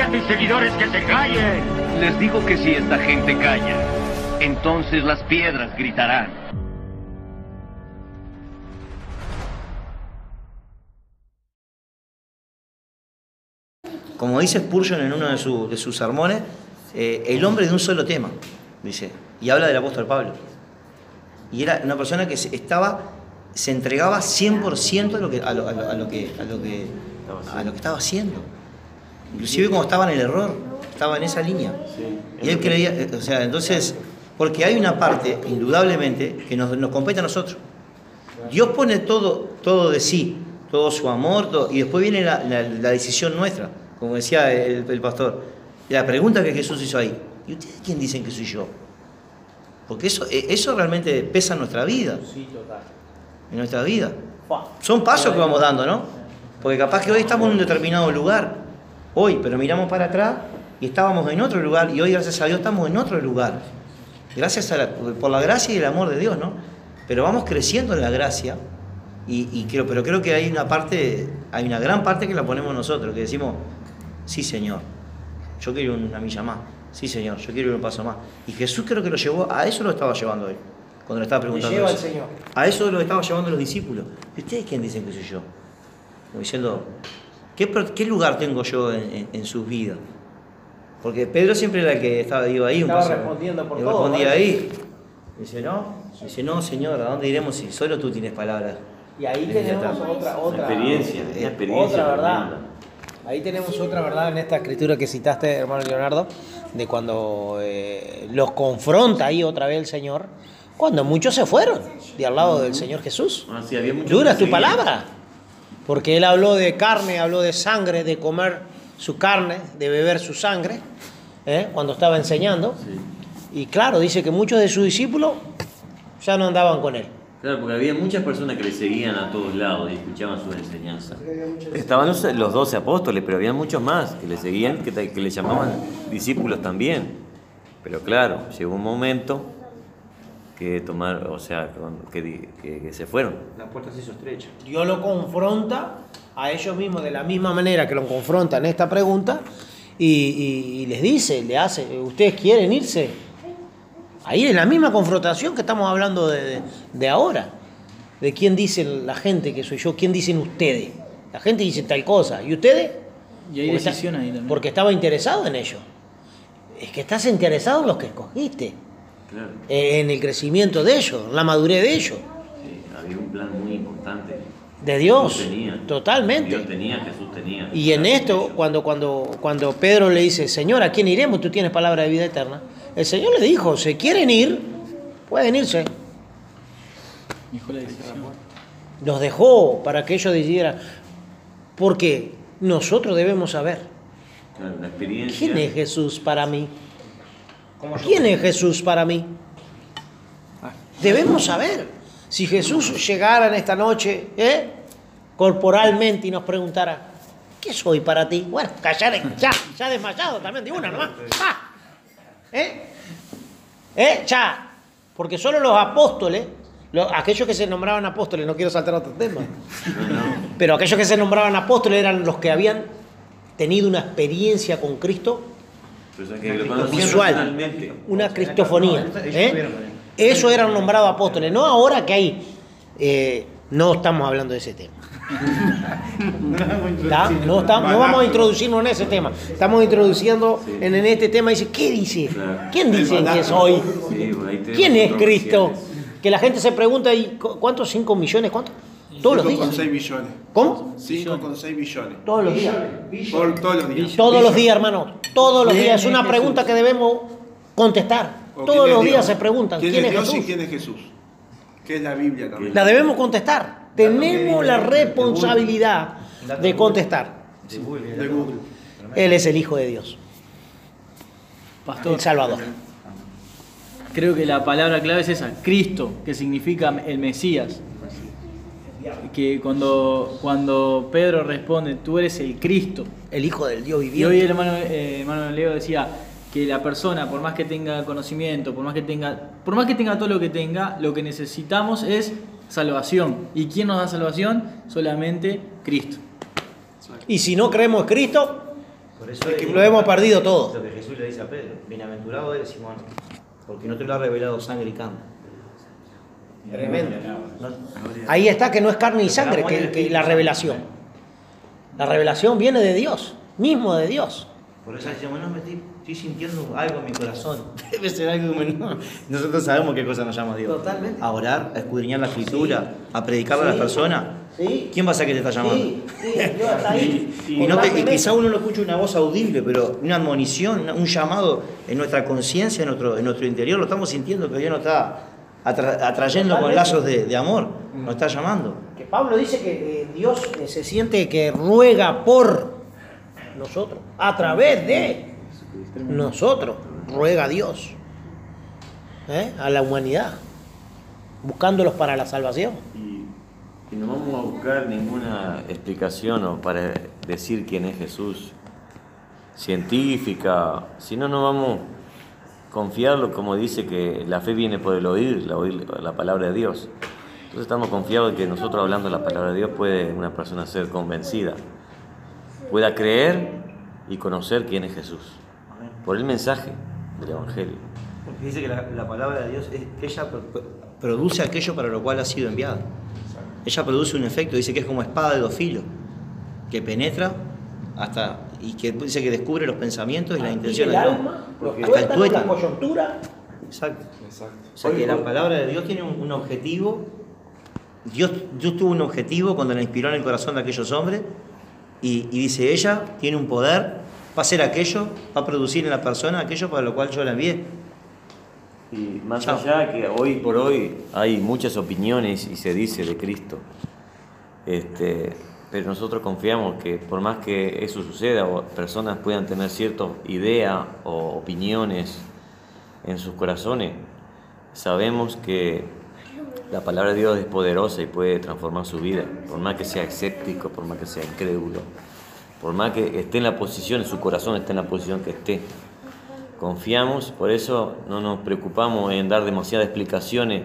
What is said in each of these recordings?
A tus seguidores que se callen. Les digo que si esta gente calla, entonces las piedras gritarán. Como dice Spurgeon en uno de, su- de sus sermones, eh, el hombre de un solo tema, dice, y habla del apóstol Pablo. Y era una persona que se, estaba, se entregaba 100% a lo que, a lo, a lo- a lo que, a lo que, a lo que estaba haciendo. Inclusive como estaba en el error, estaba en esa línea. Y él creía, eh, o sea, entonces, porque hay una parte, indudablemente, que nos, nos compete a nosotros. Dios pone todo, todo de sí, todo su amor, todo- y después viene la, la- la decisión nuestra, como decía el, el pastor. La pregunta que Jesús hizo ahí, ¿y ustedes quién dicen que soy yo? Porque eso, eh, eso realmente pesa en nuestra vida. En nuestra vida. Son pasos que vamos dando, ¿no? Porque capaz que hoy estamos en un determinado lugar, hoy, pero miramos para atrás y estábamos en otro lugar, y hoy, gracias a Dios, estamos en otro lugar. Gracias a la- por la gracia y el amor de Dios, ¿no? Pero vamos creciendo en la gracia, y, y creo, pero creo que hay una parte, hay una gran parte que la ponemos nosotros, que decimos, sí Señor, yo quiero una milla más, sí Señor, yo quiero ir un paso más. Y Jesús creo que lo llevó, a eso lo estaba llevando él, cuando le estaba preguntando. lleva el eso. Señor. A eso lo estaba llevando los discípulos. ¿Y ustedes quién dicen que soy yo? Como diciendo, ¿qué, qué lugar tengo yo en, en- en sus vidas? Porque Pedro siempre era el que estaba iba ahí. un Estaba paso- respondiendo por y todo, respondía ¿no? ahí. Dice, no, dice, no, Señor, ¿a dónde iremos si solo tú tienes palabras? Y ahí tenemos otra, otra, experiencia, eh, experiencia otra verdad. tremenda. Ahí tenemos otra verdad en esta escritura que citaste, hermano Leonardo, de cuando eh, los confronta ahí otra vez el Señor, cuando muchos se fueron de al lado del Señor Jesús. Ah, sí, había Dura tu palabra. Porque él habló de carne, habló de sangre, de comer su carne, de beber su sangre, ¿eh? cuando estaba enseñando. Y claro, dice que muchos de sus discípulos ya no andaban con él. Claro, porque había muchas personas que le seguían a todos lados y escuchaban sus enseñanzas. Estaban los, los 12 apóstoles, pero había muchos más que le seguían, que, que le llamaban discípulos también. Pero claro, llegó un momento que tomar, o sea, que, que- que se fueron. La puerta se hizo estrecha. Dios lo confronta a ellos mismos de la misma manera que lo confronta en esta pregunta y, y- y les dice, le hace, ¿ustedes quieren irse? Ahí es la misma confrontación que estamos hablando de, de- de ahora. De quién dice la gente que soy yo, quién dicen ustedes. La gente dice tal cosa. ¿Y ustedes? Y hay Porque está- ahí también. Porque estaba interesado en ello. Es que estás interesado en los que escogiste, Claro, en el crecimiento de ellos, en la madurez de ellos. sí, había un plan muy importante. De Dios, Jesús tenía. totalmente. Dios tenía, Jesús tenía. Y en esto, cuando, cuando, cuando Pedro le dice, Señor, ¿a quién iremos? Tú tienes palabra de vida eterna. El Señor le dijo, si quieren ir, pueden irse. Nos dejó para que ellos decidieran. Porque nosotros debemos saber, Claro, la experiencia. ¿quién es Jesús para mí? ¿Quién es Jesús para mí? Debemos saber. Si Jesús llegara en esta noche, ¿eh? corporalmente, y nos preguntara, ¿qué soy para ti? Bueno, callar, ya, ya desmayado también de una nomás. ¡Ah! ¿Eh? ¿Eh? Ya. Porque solo los apóstoles, lo- aquellos que se nombraban apóstoles, no quiero saltar a otro tema, pero aquellos que se nombraban apóstoles eran los que habían tenido una experiencia con Cristo Personas que lo conocían visual, una cristofonía. ¿eh? Eso eran nombrados apóstoles, no ahora que hay eh, No estamos hablando de ese tema. ¿Está? No, está- no vamos a introducirnos en ese tema. Estamos introduciendo en, en este tema. Dice, ¿qué dice? ¿Quién dice que? Sí, ahí tenemos ¿Quién es. Cristo? Que la gente se pregunta, ¿y cu- cuántos? ¿Cinco millones? ¿Cuánto? Todos los 5,6 días. billones. ¿Cómo? 5,6 billones. Todos los días. Por todos los días. Todos los días, hermano. Todos los días. Es una pregunta que debemos contestar. ¿O Todos los días se preguntan, ¿quién es Dios Jesús? y quién es Jesús? ¿Qué es la Biblia también? La debemos contestar. Tenemos la responsabilidad de contestar. De Google. Él es el Hijo de Dios, Pastor, el Salvador. creo que la palabra clave es esa, Cristo, que significa el Mesías. Que cuando, cuando Pedro responde, tú eres el Cristo. El Hijo del Dios Y hoy viviente. el hermano, eh, hermano Leo decía que la persona, por más que tenga conocimiento, por más que tenga, por más que tenga todo lo que tenga, lo que necesitamos es salvación. ¿Y quién nos da salvación? Solamente Cristo. Y si no creemos en Cristo, Por eso lo hemos perdido todo. Lo que Jesús le dice a Pedro, bienaventurado eres Simón, porque no te lo ha revelado sangre y carne. Tremendo. No- Ahí está que no es carne y sangre, que, que la revelación. La revelación viene de Dios, mismo de Dios. Por eso decimos, no, me estoy, estoy sintiendo algo en mi corazón. Debe ser algo no. Nosotros sabemos qué cosa nos llama Dios. Totalmente. A orar, a escudriñar la escritura, a predicarle a las personas. Sí. ¿Quién va a ser que te está llamando? Dios está ahí. Y, no te- y quizá uno no escucha una voz audible, pero una admonición, un llamado en nuestra conciencia, en nuestro, en nuestro interior, lo estamos sintiendo que Dios nos está atra- atrayendo con lazos de, de amor, nos está llamando. Que Pablo dice que eh, Dios eh, se siente que ruega por nosotros, a través de nosotros, ruega a Dios ¿eh? a la humanidad, buscándolos para la salvación. Y no vamos a buscar ninguna explicación o para decir quién es Jesús, científica, si no, no vamos confiarlo como dice que la fe viene por el oír, la, oír la palabra de Dios. Entonces estamos confiados de que nosotros hablando la palabra de Dios puede una persona ser convencida, pueda creer y conocer quién es Jesús, por el mensaje del Evangelio. Porque dice que la, la palabra de Dios es ella pro- pro- produce aquello para lo cual ha sido enviada. Ella produce un efecto, dice que es como espada de dos filos, que penetra hasta y que dice que descubre los pensamientos y las intenciones el de Dios. alma, Hasta el tuétano. la coyuntura. Exacto. O sea que la palabra de Dios tiene un, un objetivo. Dios, Dios tuvo un objetivo cuando la inspiró en el corazón de aquellos hombres. Y, y dice, ella tiene un poder, va a hacer aquello, va a producir en la persona aquello para lo cual yo la envié. Y más Chao. allá que hoy por hoy hay muchas opiniones y se dice de Cristo, este, pero nosotros confiamos que por más que eso suceda o personas puedan tener cierta idea o opiniones en sus corazones, sabemos que la palabra de Dios es poderosa y puede transformar su vida, por más que sea escéptico, por más que sea incrédulo, por más que esté en la posición, su corazón esté en la posición que esté. Confiamos, por eso no nos preocupamos en dar demasiadas explicaciones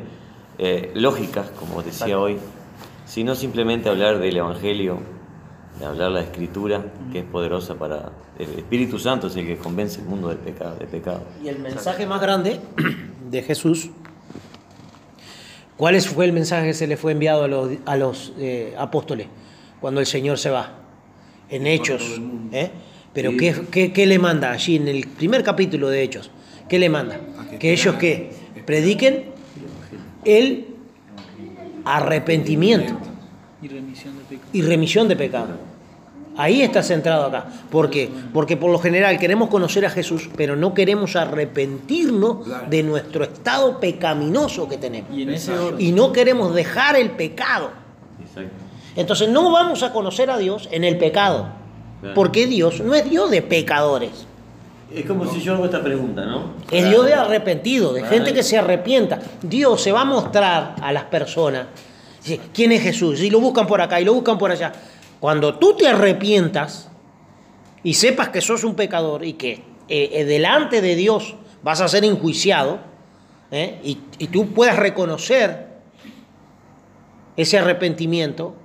eh, lógicas, como decía hoy, sino simplemente hablar del Evangelio, de hablar la Escritura, que es poderosa para... El Espíritu Santo es el que convence el mundo del pecado. Del pecado. Y el mensaje más grande de Jesús, ¿cuál es- fue el mensaje que se le fue enviado a los, a los eh, apóstoles cuando el Señor se va? En Hechos. ¿eh? Pero ¿qué, qué, qué le manda allí en el primer capítulo de Hechos? ¿Qué le manda? Que ellos que prediquen el arrepentimiento Y remisión de pecado. y remisión de pecado. Ahí está centrado acá. ¿Por qué? Porque por lo general queremos conocer a Jesús, pero no queremos arrepentirnos de nuestro estado pecaminoso que tenemos. Y en ese orden. Y no queremos dejar el pecado. Exacto. Entonces no vamos a conocer a Dios en el pecado. Claro. Porque Dios no es Dios de pecadores. Es como si yo hago esta pregunta, ¿no? Es Dios de arrepentido, de gente que se arrepienta. Dios se va a mostrar a las personas dice, quién es Jesús. Y lo buscan por acá y lo buscan por allá. Cuando tú te arrepientas y sepas que sos un pecador y que eh, eh, delante de Dios vas a ser enjuiciado, ¿eh? y, y tú puedas reconocer ese arrepentimiento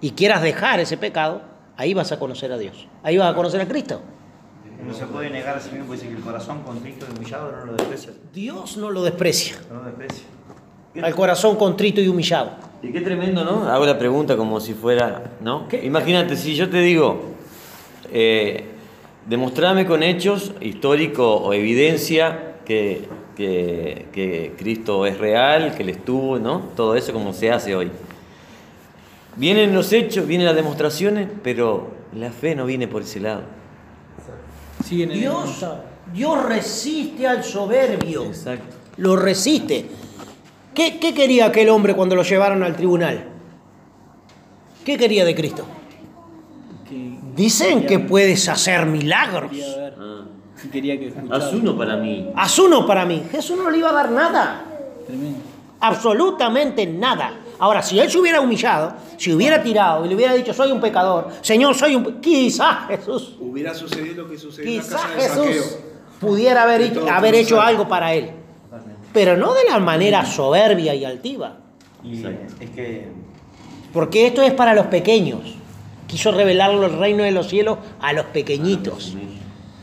y quieras dejar ese pecado, ahí vas a conocer a Dios. Ahí vas a conocer a Cristo. No se puede negar a sí mismo, dice que el corazón contrito y humillado no lo desprecia. Dios no lo desprecia. No lo desprecia. al corazón contrito y humillado. Y qué tremendo, ¿no? Hago la pregunta como si fuera, ¿no? Imagínate, si yo te digo, eh, demostrame con hechos histórico o evidencia que, que- que Cristo es real, que Él estuvo, ¿no? Todo eso como se hace hoy. Vienen los hechos, vienen las demostraciones, pero la fe no viene por ese lado. Siguen en Dios, Dios resiste al soberbio. Exacto. Lo resiste. ¿Qué, qué quería aquel hombre cuando lo llevaron al tribunal? ¿Qué quería de Cristo? Dicen que puedes hacer milagros. quería que. Haz uno para mí. Haz uno para mí. Jesús no le iba a dar nada. Tremendo. Absolutamente nada. Ahora, si él se hubiera humillado, si hubiera tirado y le hubiera dicho, soy un pecador, Señor, soy un... pe-", Quizás Jesús, Hubiera sucedido lo que sucedió en la quizás casa de Jesús Saqueo. pudiera haber, hecho- haber algo para él. Pero no de la manera soberbia y altiva. Y es que Porque esto es para los pequeños. Quiso revelarlo el reino de los cielos a los pequeñitos,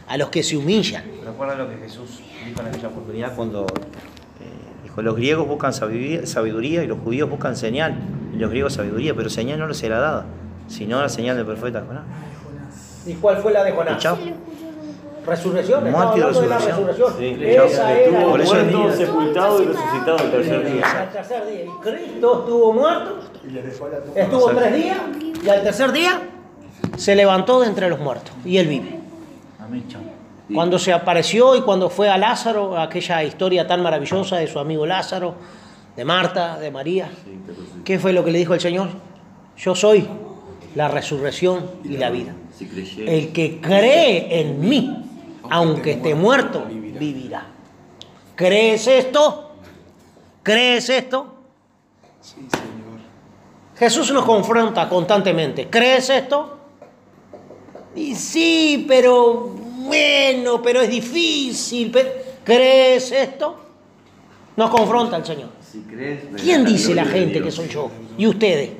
a los que se humillan. recuerda lo que Jesús dijo en aquella oportunidad cuando los griegos buscan sabiduría, y los judíos buscan señal. Y los griegos sabiduría, pero señal no les será dada, sino la señal del profeta Jonás. ¿Y cuál fue la de Jonás? Chao. Resurrección. Muerte y hablando de la resurrección. resurrección. Sí, Esa era estuvo Por eso muerto, sepultado y resucitado el tercer día. Al tercer día. Y Cristo estuvo muerto, estuvo tres días y al tercer día se levantó de entre los muertos y él vive. Amén, chao. Cuando se apareció y cuando fue a Lázaro, aquella historia tan maravillosa de su amigo Lázaro, de Marta, de María, ¿qué fue lo que le dijo el Señor? Yo soy la resurrección y la vida. El que cree en mí, aunque esté muerto, vivirá. ¿Crees esto? ¿Crees esto? Sí, Señor. Jesús nos confronta constantemente. ¿Crees esto? Y sí, pero bueno, pero es difícil. ¿Crees esto? Nos confronta el Señor. Si crees, verás ¿Quién dice la gente que soy yo? ¿Y ustedes?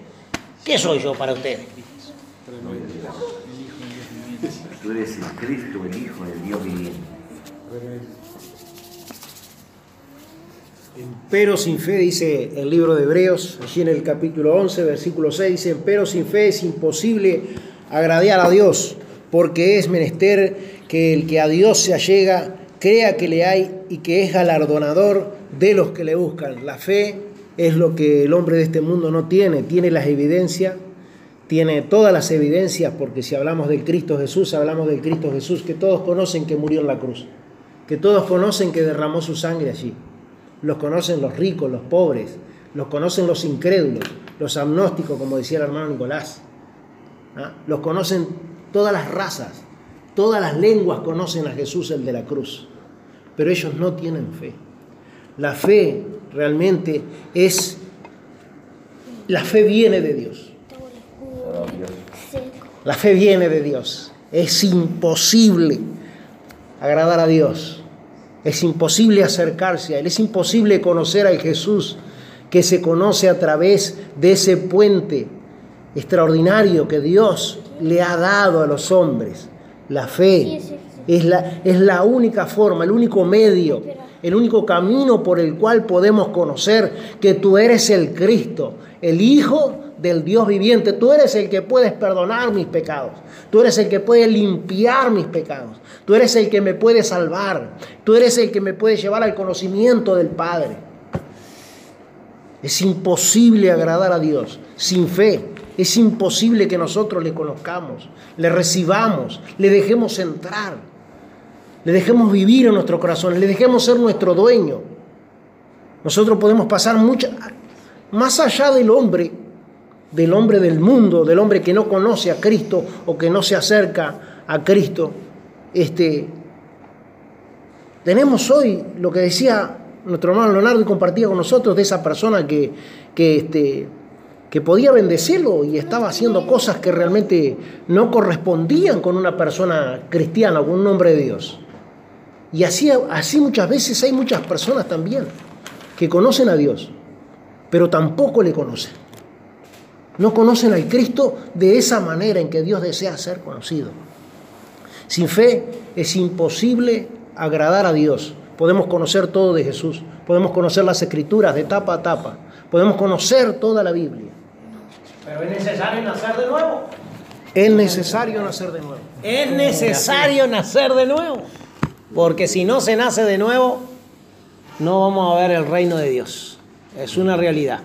¿Qué soy yo para ustedes? Tú eres el Cristo, el Hijo del Dios viviente. Pero sin fe, dice el libro de Hebreos, allí en el capítulo 11, versículo 6, dice, pero sin fe es imposible agradar a Dios, porque es menester que el que a Dios se allega crea que le hay y que es galardonador de los que le buscan. La fe es lo que el hombre de este mundo no tiene, tiene las evidencias, tiene todas las evidencias, porque si hablamos del Cristo Jesús, hablamos del Cristo Jesús, que todos conocen que murió en la cruz, que todos conocen que derramó su sangre allí. Los conocen los ricos, los pobres, los conocen los incrédulos, los agnósticos, como decía el hermano Nicolás. ¿Ah? Los conocen todas las razas, todas las lenguas conocen a Jesús el de la cruz, pero ellos no tienen fe. La fe realmente es, la fe viene de Dios. La fe viene de Dios. Es imposible agradar a Dios. Es imposible acercarse a Él. Es imposible conocer al Jesús que se conoce a través de ese puente extraordinario que Dios le ha dado a los hombres. La fe es la, es la única forma, el único medio, el único camino por el cual podemos conocer que tú eres el Cristo, el Hijo del Dios viviente. Tú eres el que puedes perdonar mis pecados. Tú eres el que puede limpiar mis pecados. Tú eres el que me puede salvar. Tú eres el que me puede llevar al conocimiento del Padre. Es imposible agradar a Dios sin fe. Es imposible que nosotros le conozcamos, le recibamos, le dejemos entrar, le dejemos vivir en nuestro corazón, le dejemos ser nuestro dueño. Nosotros podemos pasar mucha, más allá del hombre, del hombre del mundo, del hombre que no conoce a Cristo o que no se acerca a Cristo. Este, tenemos hoy lo que decía nuestro hermano Leonardo y compartía con nosotros de esa persona que, que, este, que podía bendecirlo y estaba haciendo cosas que realmente no correspondían con una persona cristiana, con un hombre de Dios. Y así, así muchas veces hay muchas personas también que conocen a Dios, pero tampoco le conocen. No conocen al Cristo de esa manera en que Dios desea ser conocido. Sin fe es imposible agradar a Dios. Podemos conocer todo de Jesús, podemos conocer las escrituras de tapa a tapa, podemos conocer toda la Biblia. Pero es necesario nacer de nuevo. Es necesario nacer de nuevo. Es necesario nacer de nuevo. Porque si no se nace de nuevo, no vamos a ver el reino de Dios. Es una realidad.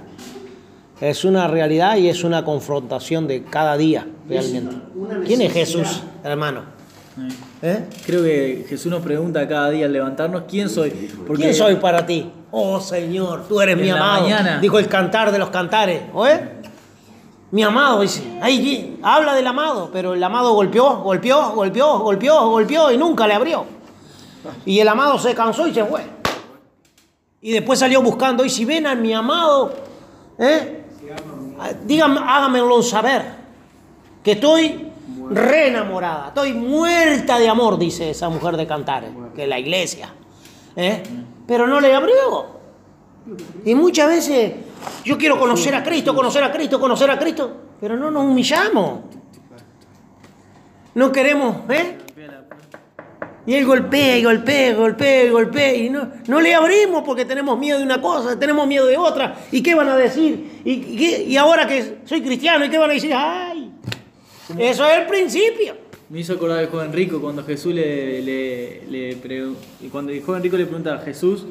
Es una realidad y es una confrontación de cada día, realmente. ¿Quién es Jesús, hermano? ¿Eh? Creo que Jesús nos pregunta cada día al levantarnos quién soy. Porque ¿Quién soy para ti? Oh Señor, tú eres mi amado. mañana. Dijo el cantar de los cantares. ¿Oye? Mi amado, dice. Ahí habla del amado, pero el amado golpeó, golpeó, golpeó, golpeó, golpeó y nunca le abrió. Y el amado se cansó y se fue. Y después salió buscando. Y si ven a mi amado, ¿eh? Díganme, saber. Que estoy re enamorada. Estoy muerta de amor, dice esa mujer de cantares, que es la iglesia. ¿eh? Pero no le abrió. Y muchas veces yo quiero conocer a Cristo, conocer a Cristo, conocer a Cristo, pero no nos humillamos. No queremos, ¿eh? Y él golpea y golpea, golpea y golpea. Y no, no le abrimos porque tenemos miedo de una cosa, tenemos miedo de otra. ¿Y qué van a decir? ¿Y, ahora que soy cristiano, ¿y qué van a decir? ¡Ay! Eso es el principio. Me hizo acordar el joven rico cuando Jesús le, le, cuando el joven le pregunta a Jesús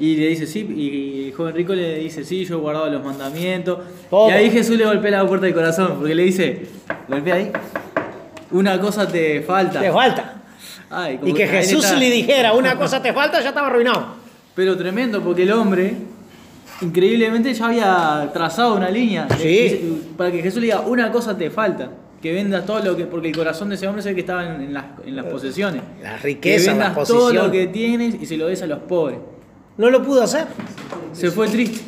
y le dice sí, y el joven rico le dice sí, yo he guardado los mandamientos. Todo. Y ahí Jesús le golpea la puerta del corazón porque le dice, golpea ahí, una cosa te falta. Te falta. Ay, Y que Jesús está. le dijera, una cosa te falta, ya estaba arruinado. Pero tremendo porque el hombre increíblemente ya había trazado una línea Sí. Para que Jesús le diga una cosa te falta. Que vendas todo lo que. Porque el corazón de ese hombre es el que estaba en, en las, en las posesiones. Las Que riquezas, vendas las todo lo que tienes y se lo des a los pobres. No lo pudo hacer. Se fue triste.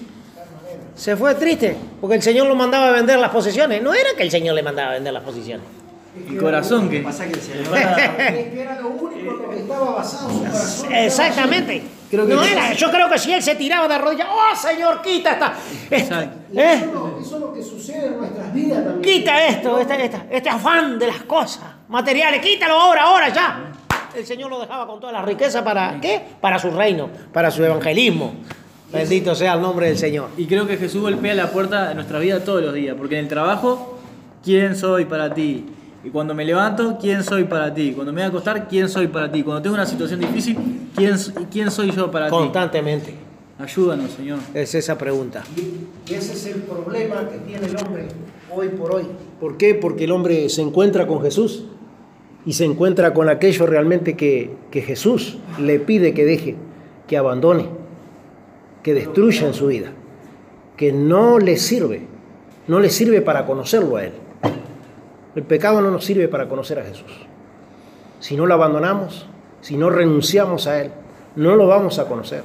Se fue triste, porque el Señor lo mandaba a vender las posesiones. No era que el Señor le mandaba a vender las posiciones. El corazón que. era lo único en lo que estaba basado su corazón. Exactamente. no era. Yo creo que si él se tiraba de rodillas, ¡oh Señor, quita esta! esta- Exacto. ¿eh? Eso es lo que sucede en nuestras vidas también. Quita esto, esta- esta- este afán de las cosas materiales, quítalo ahora, ahora, ya. El Señor lo dejaba con toda la riqueza para qué? Para su reino, para su evangelismo. Bendito sea el nombre del Señor. Y creo que Jesús golpea la puerta de nuestra vida todos los días. Porque en el trabajo, ¿quién soy para ti? Y cuando me levanto, ¿quién soy para ti? Cuando me voy a acostar, ¿quién soy para ti? Cuando tengo una situación difícil, ¿quién, quién soy yo para ti? Constantemente. Ayúdanos, Señor. Es esa pregunta. Y ese es el problema que tiene el hombre hoy por hoy. ¿Por qué? Porque el hombre se encuentra con Jesús y se encuentra con aquello realmente que, que Jesús le pide que deje, que abandone, que destruya en su vida, que no le sirve, no le sirve para conocerlo a Él. El pecado no nos sirve para conocer a Jesús. Si no lo abandonamos, si no renunciamos a Él, no lo vamos a conocer.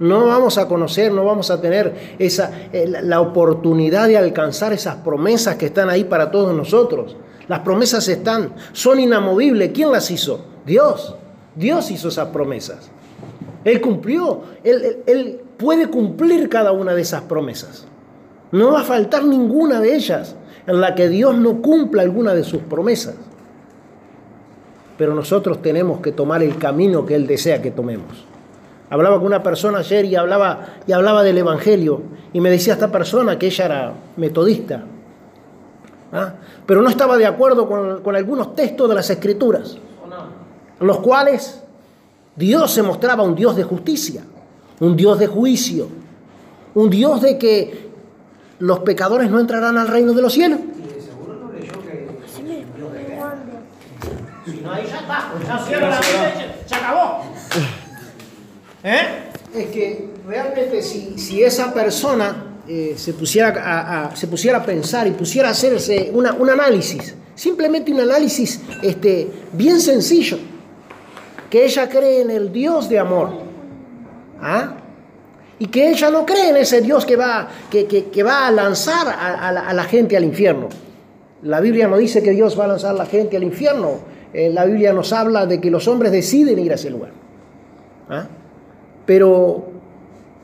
No vamos a conocer, no vamos a tener esa, eh, la- la oportunidad de alcanzar esas promesas que están ahí para todos nosotros. Las promesas están, son inamovibles. ¿Quién las hizo? Dios. Dios hizo esas promesas. Él cumplió. Él, puede cumplir cada una de esas promesas. No va a faltar ninguna de ellas en la que Dios no cumpla alguna de sus promesas. Pero nosotros tenemos que tomar el camino que Él desea que tomemos. Hablaba con una persona ayer y hablaba, y hablaba del Evangelio. Y me decía esta persona que ella era metodista. ¿Ah? Pero no estaba de acuerdo con, con algunos textos de las Escrituras. Los cuales Dios se mostraba un Dios de justicia, un Dios de juicio, un Dios de que los pecadores no entrarán al reino de los cielos. No, ahí ya está, pues ya cierra la y se- se acabó. ¿Eh? Es que realmente si, si esa persona eh, se, pusiera a, se pusiera a pensar y pusiera a hacerse un análisis, simplemente un análisis este, bien sencillo, que ella cree en el Dios de amor, ¿ah? y que ella no cree en ese Dios que va, que, que- que va a lanzar a, a la, a la gente al infierno. La Biblia no dice que Dios va a lanzar a la gente al infierno. Eh, la Biblia nos habla de que los hombres deciden ir a ese lugar. ¿Ah? Pero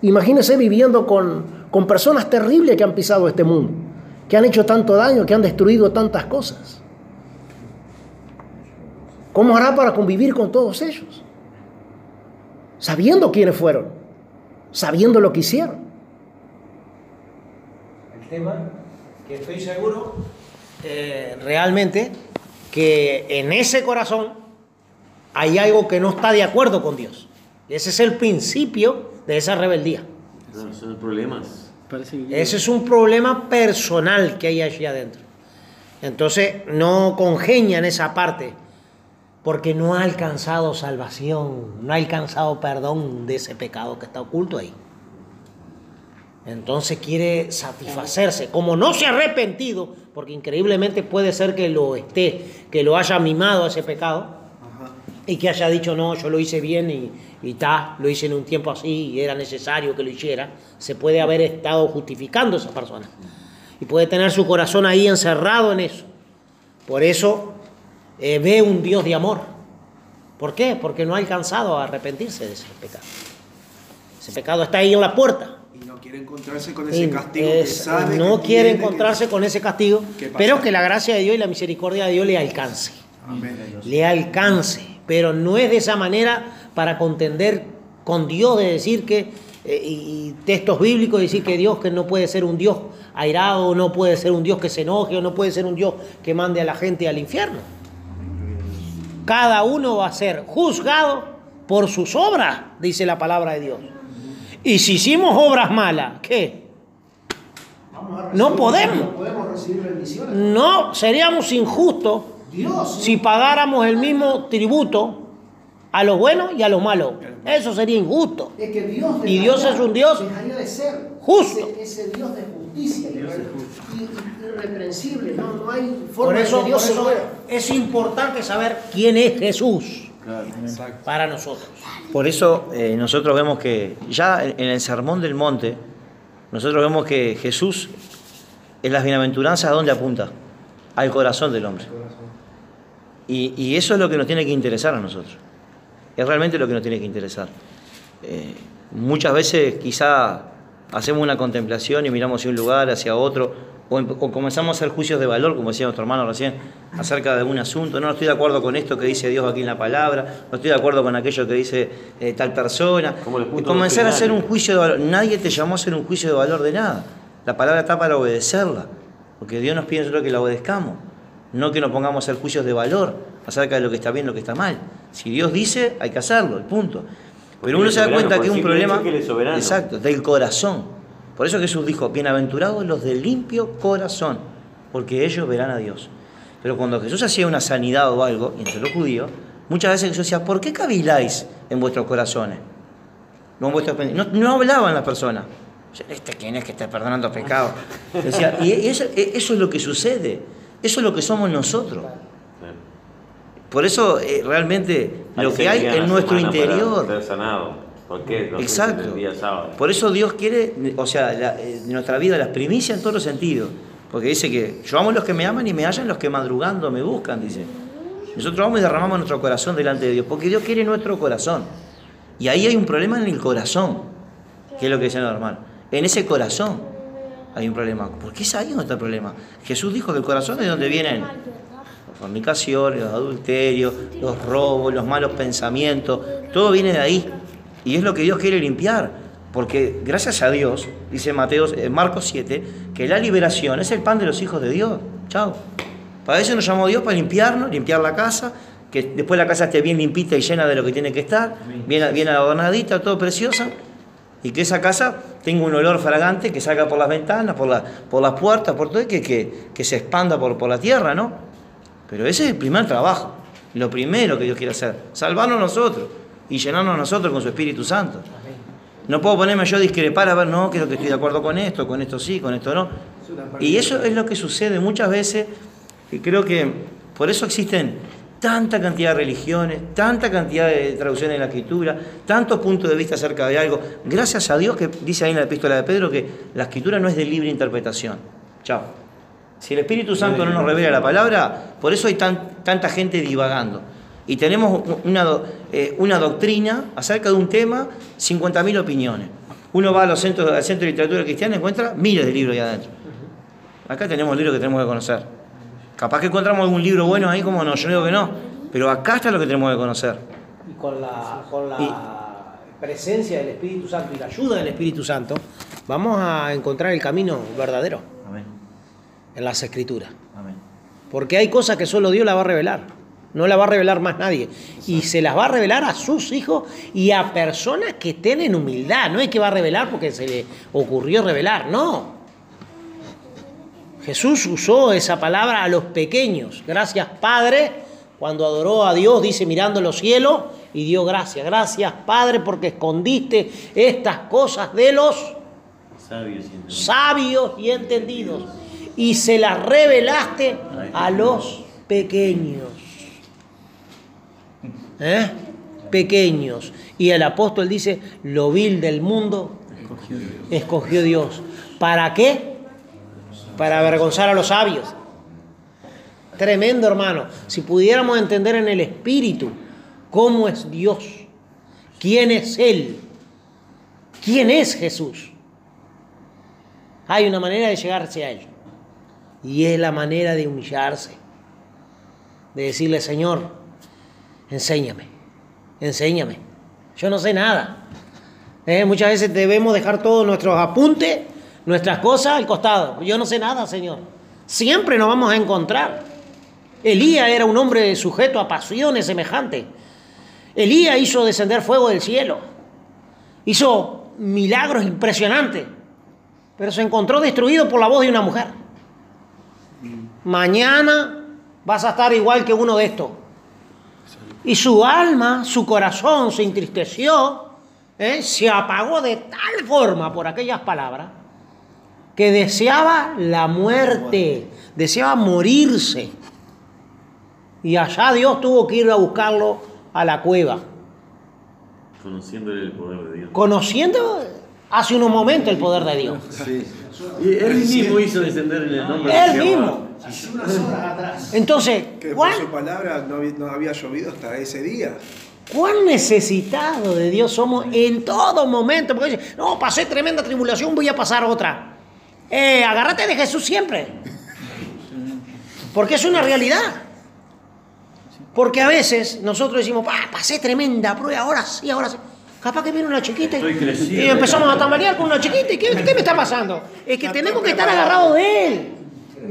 imagínese viviendo con, con personas terribles que han pisado este mundo, que han hecho tanto daño, que han destruido tantas cosas. ¿Cómo hará para convivir con todos ellos? Sabiendo quiénes fueron, sabiendo lo que hicieron. Esteban, que estoy seguro eh, realmente que en ese corazón hay algo que no está de acuerdo con Dios. Ese es el principio de esa rebeldía. Son problemas. Ese es un problema personal que hay allí adentro. Entonces no congenian esa parte porque no ha alcanzado salvación, no ha alcanzado perdón de ese pecado que está oculto ahí. Entonces quiere satisfacerse. Como no se ha arrepentido, porque increíblemente puede ser que lo esté, que lo haya mimado a ese pecado y que haya dicho, no, yo lo hice bien y, y ta, lo hice en un tiempo así y era necesario que lo hiciera, se puede haber estado justificando esa persona. Y puede tener su corazón ahí encerrado en eso. Por eso eh, ve un Dios de amor. ¿Por qué? Porque no ha alcanzado a arrepentirse de ese pecado. Ese pecado está ahí en la puerta. Y no quiere encontrarse con ese castigo que sabe no que quiere que- encontrarse con ese castigo, pero que la gracia de Dios y la misericordia de Dios le alcance. Amén. Le alcance, pero no es de esa manera para contender con Dios, de decir que, eh, y, textos bíblicos, decir que Dios que no puede ser un Dios airado, no puede ser un Dios que se enoje, o no puede ser un Dios que mande a la gente al infierno. Cada uno va a ser juzgado por sus obras, dice la palabra de Dios. Y si hicimos obras malas, ¿qué? No podemos. No podemos recibir bendiciones. No seríamos injustos Dios. si pagáramos el mismo tributo a los buenos y a los malos. Eso sería injusto. Es que Dios Y Dios es un Dios dejaría de ser justo. Ese, ese Dios de justicia. y- y- irreprensible. No, no hay Por forma eso, de que Dios por se eso mueva. es importante saber quién es Jesús para nosotros. Por eso eh, nosotros vemos que ya en el Sermón del Monte, nosotros vemos que Jesús en las bienaventuranzas a dónde apunta? Al corazón del hombre. Y, y eso es lo que nos tiene que interesar a nosotros. Es realmente lo que nos tiene que interesar. Eh, muchas veces quizá hacemos una contemplación y miramos hacia un lugar, hacia otro, o, em- o comenzamos a hacer juicios de valor, como decía nuestro hermano recién, acerca de algún asunto. No, no estoy de acuerdo con esto que dice Dios aquí en la palabra, no estoy de acuerdo con aquello que dice eh, tal persona. Y comenzar a hacer un juicio de valor. Nadie te llamó a hacer un juicio de valor de nada. La palabra está para obedecerla, porque Dios nos pide nosotros que la obedezcamos, no que nos pongamos a hacer juicios de valor acerca de lo que está bien y lo que está mal. Si Dios dice, hay que hacerlo, el punto. Porque Pero uno se da cuenta que es un problema exacto, del corazón. Por eso Jesús dijo, bienaventurados los de limpio corazón, porque ellos verán a Dios. Pero cuando Jesús hacía una sanidad o algo, entre los judíos, muchas veces Jesús decía, ¿por qué caviláis en vuestros corazones? No, en vuestros no, no hablaban las personas. Este quién es que está perdonando pecados. Decía, y eso, eso es lo que sucede. Eso es lo que somos nosotros. Por eso eh, realmente lo que hay en nuestro interior. Ser sanado. ¿Por qué? Exacto. día. Por eso Dios quiere, o sea, la- eh, nuestra vida las primicias en todos los sentidos. Porque dice que yo amo a los que me aman y me hallan los que madrugando me buscan, dice. Nosotros vamos y derramamos nuestro corazón delante de Dios, porque Dios quiere nuestro corazón. Y ahí hay un problema en el corazón, que es lo que los hermanos. En ese corazón hay un problema. ¿Por qué es ahí donde está el problema? Jesús dijo que el corazón es donde vienen las fornicaciones, los adulterios, los robos, los malos pensamientos, todo viene de ahí. Y es lo que Dios quiere limpiar. Porque gracias a Dios, dice Mateo, en Marcos 7, que la liberación es el pan de los hijos de Dios. Chao. Para eso nos llamó Dios, para limpiarnos, limpiar la casa, que después la casa esté bien limpita y llena de lo que tiene que estar, bien, bien adornadita, todo preciosa, y que esa casa tenga un olor fragante que salga por las ventanas, por, la- por las puertas, por todo, y que, que, que se expanda por, por la tierra, ¿no? Pero ese es el primer trabajo, lo primero que Dios quiere hacer, salvarnos nosotros y llenarnos nosotros con su Espíritu Santo. No puedo ponerme yo a discrepar a ver, no, creo que estoy de acuerdo con esto, con esto sí, con esto no. Y eso es lo que sucede muchas veces, y creo que por eso existen tanta cantidad de religiones, tanta cantidad de traducciones de la escritura, tantos puntos de vista acerca de algo. Gracias a Dios que dice ahí en la epístola de Pedro que la escritura no es de libre interpretación. Chao. Si el Espíritu Santo no nos revela la palabra, por eso hay tan- tanta gente divagando. Y tenemos una, eh, una doctrina acerca de un tema, 50.000 opiniones. Uno va a los centros, al centro de literatura cristiana y encuentra miles de libros ahí adentro. Acá tenemos libros que tenemos que conocer. Capaz que encontramos algún libro bueno ahí, como no, yo digo que no. Pero acá está lo que tenemos que conocer. Y con la, con la presencia del Espíritu Santo y la ayuda del Espíritu Santo, vamos a encontrar el camino verdadero. en las escrituras. Amén. Porque hay cosas que solo Dios la va a revelar. No la va a revelar más nadie. Y se las va a revelar a sus hijos y a personas que tienen humildad. No es que va a revelar porque se le ocurrió revelar, no. Jesús usó esa palabra a los pequeños. Gracias, Padre. Cuando adoró a Dios, dice mirando los cielos y dio gracias. Gracias, Padre, porque escondiste estas cosas de los Sabios y entendidos. sabios y entendidos y se las revelaste a los pequeños. ¿Eh? Pequeños. Y el apóstol dice, lo vil del mundo escogió Dios. ¿Para qué? Para avergonzar a los sabios. Tremendo, hermano. Si pudiéramos entender en el espíritu cómo es Dios, quién es Él, quién es Jesús. Hay una manera de llegarse a Él. Y es la manera de humillarse. De decirle, Señor, enséñame, enséñame. Yo no sé nada. Eh, Muchas veces debemos dejar todos nuestros apuntes, nuestras cosas al costado. Yo no sé nada, Señor. Siempre nos vamos a encontrar. Elías era un hombre sujeto a pasiones semejantes. Elías hizo descender fuego del cielo. Hizo milagros impresionantes. Pero se encontró destruido por la voz de una mujer. Mañana vas a estar igual que uno de estos. Y su alma, su corazón se entristeció, ¿eh? se apagó de tal forma por aquellas palabras que deseaba la muerte, deseaba morirse. Y allá Dios tuvo que ir a buscarlo a la cueva. Conociéndole el poder de Dios. Conociendo hace unos momentos el poder de Dios. Y él mismo hizo descender en el nombre de Él Jehová. mismo. Hace unas horas atrás. Entonces, Que por ¿cuán, su palabra no había, no había llovido hasta ese día. cuán necesitados de Dios somos en todo momento? Porque dice, no, pasé tremenda tribulación, voy a pasar otra. Eh, agárrate de Jesús siempre. Porque es una realidad. Porque a veces nosotros decimos, "Ah, pasé tremenda prueba, ahora sí, ahora sí. Capaz que viene una chiquita y- Estoy crecido. y empezamos a tambalear con una chiquita. ¿Y qué, qué me está pasando? Es que tenemos que estar agarrados de Él.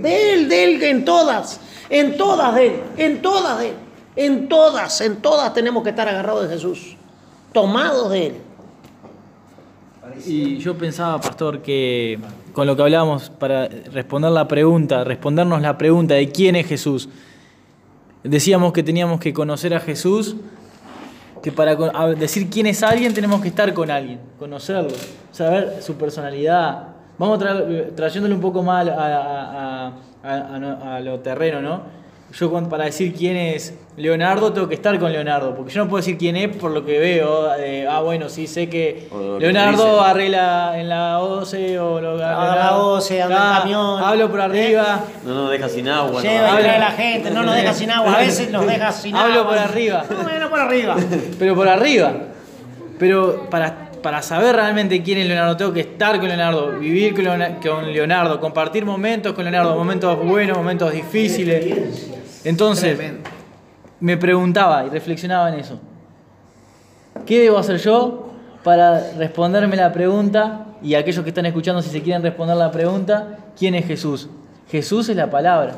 De Él, de Él, en todas. En todas de Él. En todas de Él. En todas, en todas tenemos que estar agarrados de Jesús. Tomados de Él. Y yo pensaba, pastor, que con lo que hablábamos para responder la pregunta, respondernos la pregunta de quién es Jesús, decíamos que teníamos que conocer a Jesús, que para decir quién es alguien tenemos que estar con alguien, conocerlo, saber su personalidad. Vamos tra- trayéndole un poco más a, a- a lo terreno, ¿no? Yo cuando- para decir quién es Leonardo tengo que estar con Leonardo, porque yo no puedo decir quién es por lo que veo. eh, ah, bueno, sí sé que O lo que Leonardo dicen. arregla en la OCE o lo Ah, la OCE, anda en Ah, camión. Hablo por arriba. No nos deja sin agua. Lleva y no, habla. trae a la gente, no nos deja sin agua. A veces nos deja sin agua. Hablo por arriba. Bueno, por arriba. Pero por arriba. Pero para, para saber realmente quién es Leonardo, tengo que estar con Leonardo, vivir con Leona- con Leonardo, compartir momentos con Leonardo, momentos buenos, momentos difíciles. Entonces, me preguntaba y reflexionaba en eso. ¿Qué debo hacer yo para responderme la pregunta? Y aquellos que están escuchando, si se quieren responder la pregunta, ¿quién es Jesús? Jesús es la palabra.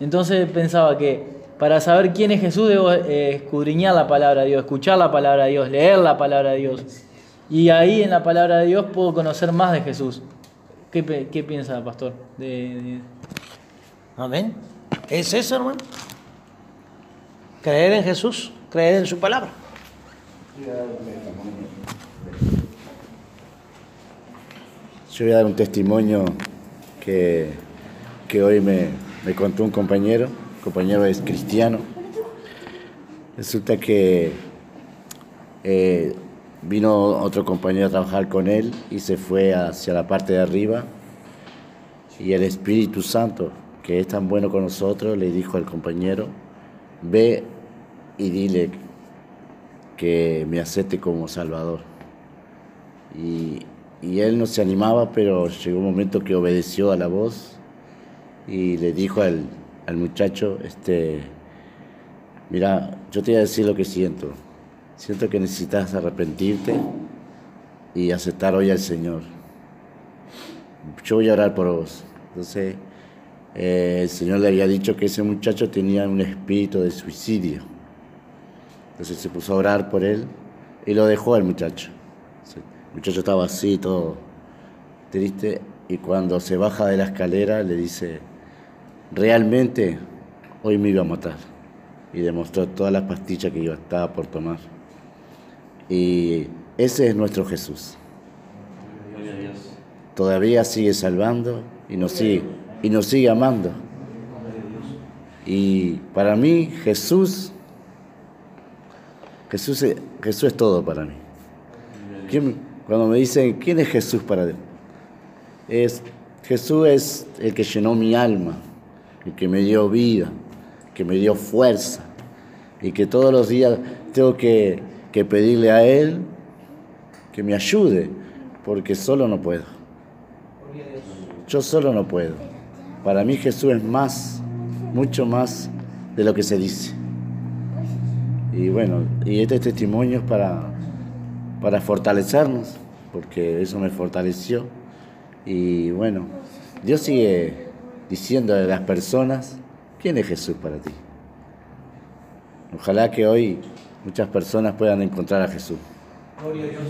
Entonces pensaba que para saber quién es Jesús debo eh, escudriñar la palabra de Dios, escuchar la palabra de Dios, leer la palabra de Dios. Y ahí en la palabra de Dios puedo conocer más de Jesús. ¿Qué, piensa, pastor? De- de- Amén. ¿Es eso, hermano? Creer en Jesús, creer en su palabra. Yo voy a dar un testimonio que, que hoy me, me contó un compañero, el compañero es cristiano. Resulta que eh, vino otro compañero a trabajar con él y se fue hacia la parte de arriba y el Espíritu Santo, que es tan bueno con nosotros, le dijo al compañero, ve y dile que me acepte como Salvador. Y, y él no se animaba, pero llegó un momento que obedeció a la voz y le dijo al, al muchacho, este, mira, yo te voy a decir lo que siento. Siento que necesitas arrepentirte y aceptar hoy al Señor. Yo voy a orar por vos. Entonces, eh, el Señor le había dicho que ese muchacho tenía un espíritu de suicidio. Entonces se puso a orar por él y lo dejó al muchacho. El muchacho estaba así, todo triste, y cuando se baja de la escalera le dice, realmente hoy me iba a matar. Y demostró todas las pastillas que yo estaba por tomar. Y ese es nuestro Jesús. Todavía sigue salvando y nos sigue, y nos sigue amando. Y para mí Jesús, Jesús es, Jesús es todo para mí. ¿Quién- cuando me dicen, ¿quién es Jesús para? Es, Jesús es el que llenó mi alma, el que me dio vida, que me dio fuerza y que todos los días tengo que, que pedirle a Él que me ayude, porque solo no puedo. Yo solo no puedo. Para mí Jesús es más, mucho más de lo que se dice. Y bueno, y este testimonio es para, para fortalecernos, porque eso me fortaleció. Y bueno, Dios sigue diciendo a las personas, ¿quién es Jesús para ti? Ojalá que hoy muchas personas puedan encontrar a Jesús. Gloria a Dios.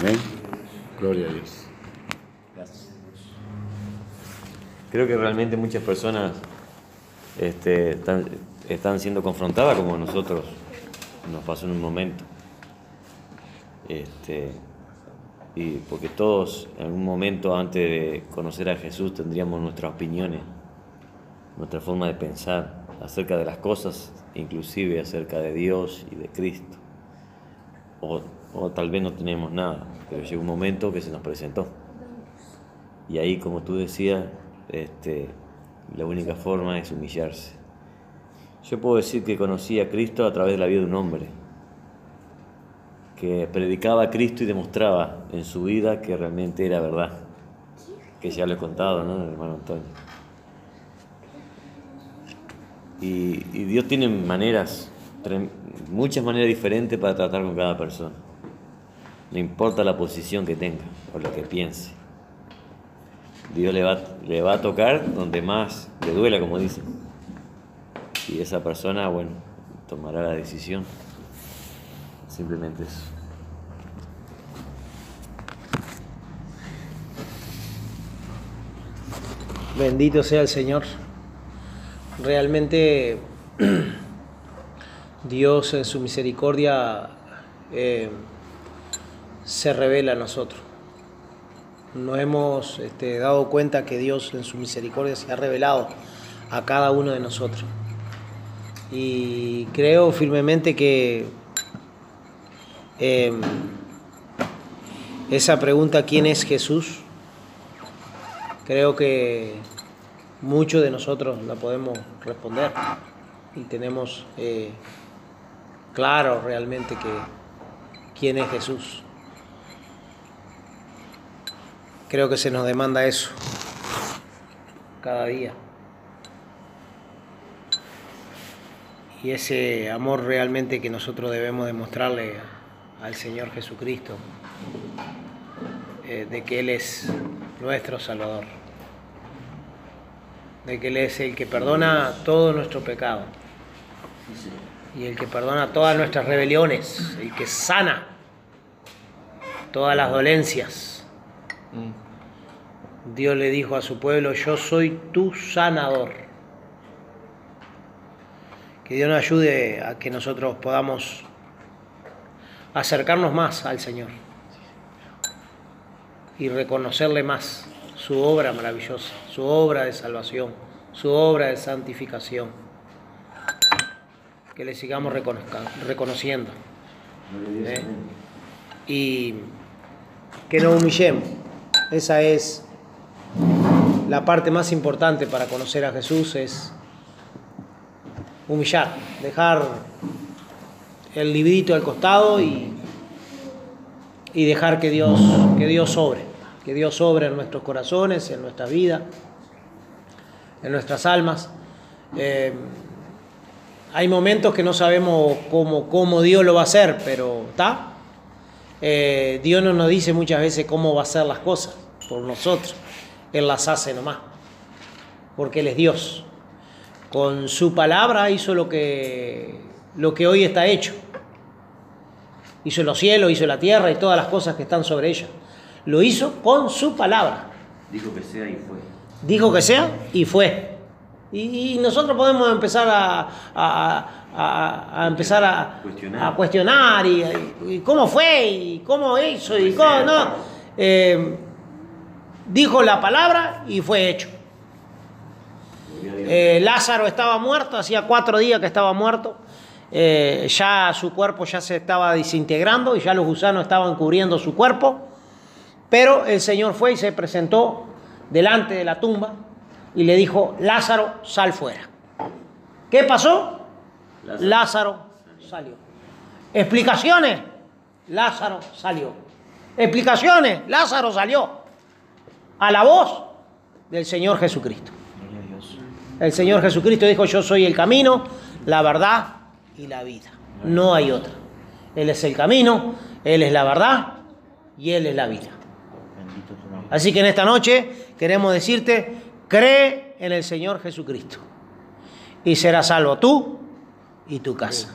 Amén. Gloria a Dios. Gracias. Creo que realmente muchas personas este, están, siendo confrontadas como nosotros nos pasó en un momento. Este, y porque todos en algún momento antes de conocer a Jesús tendríamos nuestras opiniones, nuestra forma de pensar acerca de las cosas, inclusive acerca de Dios y de Cristo. O, o tal vez no tenemos nada, pero llegó un momento que se nos presentó. Y ahí, como tú decías, este, la única forma es humillarse. Yo puedo decir que conocí a Cristo a través de la vida de un hombre, que predicaba a Cristo y demostraba en su vida que realmente era verdad, que ya lo he contado, ¿no, hermano Antonio? Y, y Dios tiene maneras, muchas maneras diferentes para tratar con cada persona. No importa la posición que tenga o lo que piense. Dios le va, le va a tocar donde más le duela, como dicen. Y esa persona, bueno, tomará la decisión. Simplemente eso. Bendito sea el Señor. Realmente Dios en su misericordia eh, se revela a nosotros. Nos hemos este, dado cuenta que Dios en su misericordia se ha revelado a cada uno de nosotros. Y creo firmemente que eh, esa pregunta, ¿quién es Jesús? Creo que muchos de nosotros la podemos responder y tenemos eh, claro realmente que quién es Jesús. Creo que se nos demanda eso. Cada día. Y ese amor realmente que nosotros debemos demostrarle al Señor Jesucristo, eh, de que Él es nuestro Salvador, de que Él es el que perdona todo nuestro pecado. Y el que perdona todas nuestras rebeliones, el que sana todas las dolencias. Dios le dijo a su pueblo, yo soy tu sanador. Que Dios nos ayude a que nosotros podamos acercarnos más al Señor y reconocerle más su obra maravillosa, su obra de salvación, su obra de santificación. Que le sigamos reconociendo. ¿eh? Y que nos humillemos. Esa es la parte más importante para conocer a Jesús, es humillar, dejar el librito al costado y, y dejar que Dios, que Dios sobre, que Dios sobre en nuestros corazones, en nuestra vida, en nuestras almas. Eh, hay momentos que no sabemos cómo, cómo Dios lo va a hacer, pero está. Eh, Dios no nos dice muchas veces cómo va a hacer las cosas por nosotros. Él las hace nomás. porque Él es Dios. Con su palabra hizo lo que, lo que hoy está hecho. Hizo los cielos, hizo la tierra y todas las cosas que están sobre ella. Lo hizo con su palabra. Dijo que sea y fue. Dijo que sea y fue. Y, nosotros podemos empezar a, a- a- a empezar a Cuestionar. a cuestionar y, y cómo fue y cómo hizo y cómo no. Eh, dijo la palabra y fue hecho. Eh, Lázaro estaba muerto, hacía cuatro días que estaba muerto. Eh, ya su cuerpo ya se estaba desintegrando y ya los gusanos estaban cubriendo su cuerpo. Pero el Señor fue y se presentó delante de la tumba y le dijo, Lázaro, sal fuera. ¿Qué pasó? Lázaro. Lázaro salió. Explicaciones. Lázaro salió. Explicaciones. Lázaro salió. A la voz del Señor Jesucristo. El Señor Jesucristo dijo, yo soy el camino, la verdad y la vida. No hay otra. Él es el camino, Él es la verdad y Él es la vida. Así que en esta noche queremos decirte, cree en el Señor Jesucristo y serás salvo tú y tu casa.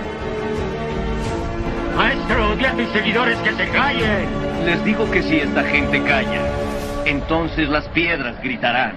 Maestro, di a tus seguidores que se callen. Les digo que si esta gente calla, entonces las piedras gritarán.